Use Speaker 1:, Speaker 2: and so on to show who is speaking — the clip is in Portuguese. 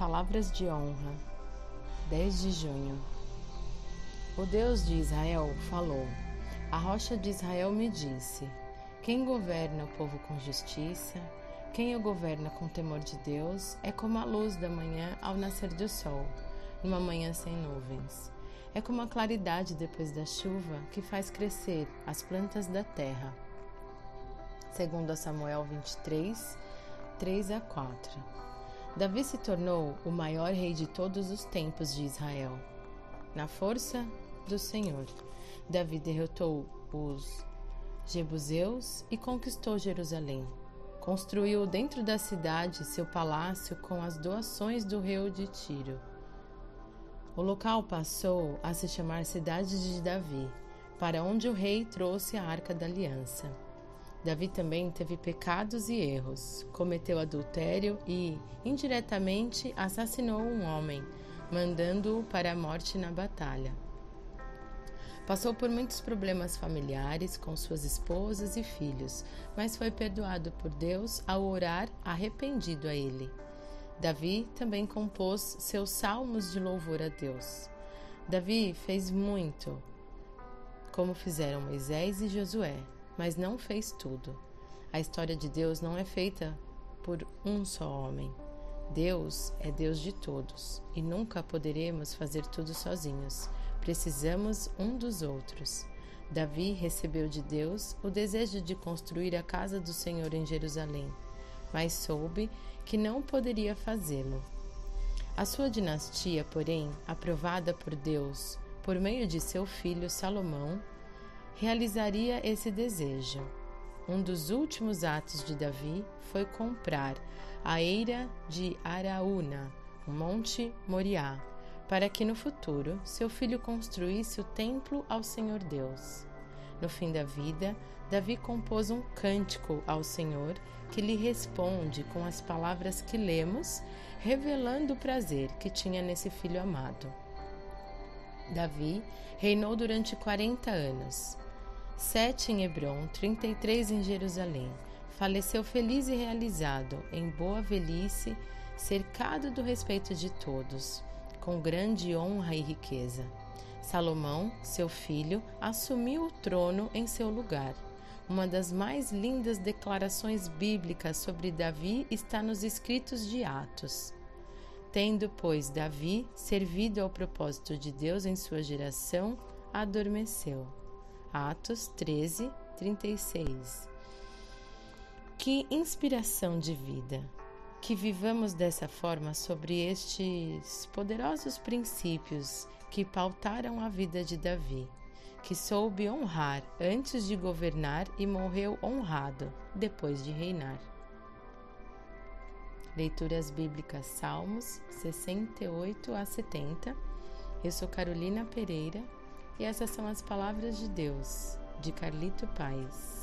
Speaker 1: Palavras de honra, 10 de junho. O Deus de Israel falou: A rocha de Israel me disse: Quem governa o povo com justiça, quem o governa com temor de Deus, é como a luz da manhã ao nascer do sol, numa manhã sem nuvens. É como a claridade depois da chuva que faz crescer as plantas da terra. Segundo Samuel 23, 3 a 4. Davi se tornou o maior rei de todos os tempos de Israel. Na força do Senhor, Davi derrotou os Jebuseus e conquistou Jerusalém. Construiu dentro da cidade seu palácio com as doações do rei de Tiro. O local passou a se chamar Cidade de Davi, para onde o rei trouxe a Arca da Aliança. Davi também teve pecados e erros, cometeu adultério e, indiretamente, assassinou um homem, mandando-o para a morte na batalha. Passou por muitos problemas familiares com suas esposas e filhos, mas foi perdoado por Deus ao orar arrependido a ele. Davi também compôs seus salmos de louvor a Deus. Davi fez muito, como fizeram Moisés e Josué mas não fez tudo. A história de Deus não é feita por um só homem. Deus é Deus de todos e nunca poderemos fazer tudo sozinhos. Precisamos um dos outros. Davi recebeu de Deus o desejo de construir a casa do Senhor em Jerusalém, mas soube que não poderia fazê-lo. A sua dinastia, porém, aprovada por Deus por meio de seu filho Salomão, realizaria esse desejo. Um dos últimos atos de Davi foi comprar a eira de Araúna, Monte Moriá, para que no futuro seu filho construísse o templo ao Senhor Deus. No fim da vida, Davi compôs um cântico ao Senhor que lhe responde com as palavras que lemos, revelando o prazer que tinha nesse filho amado. Davi reinou durante 40 anos sete em Hebron, trinta e três em Jerusalém. Faleceu feliz e realizado, em boa velhice, cercado do respeito de todos, com grande honra e riqueza. Salomão, seu filho, assumiu o trono em seu lugar. Uma das mais lindas declarações bíblicas sobre Davi está nos escritos de Atos. Tendo, pois, Davi servido ao propósito de Deus em sua geração, adormeceu. Atos 13, 36. Que inspiração de vida! Que vivamos dessa forma sobre estes poderosos princípios que pautaram a vida de Davi, que soube honrar antes de governar e morreu honrado depois de reinar. Leituras Bíblicas Salmos 68 a 70. Eu sou Carolina Pereira e essas são as palavras de Deus, de Carlito Paz.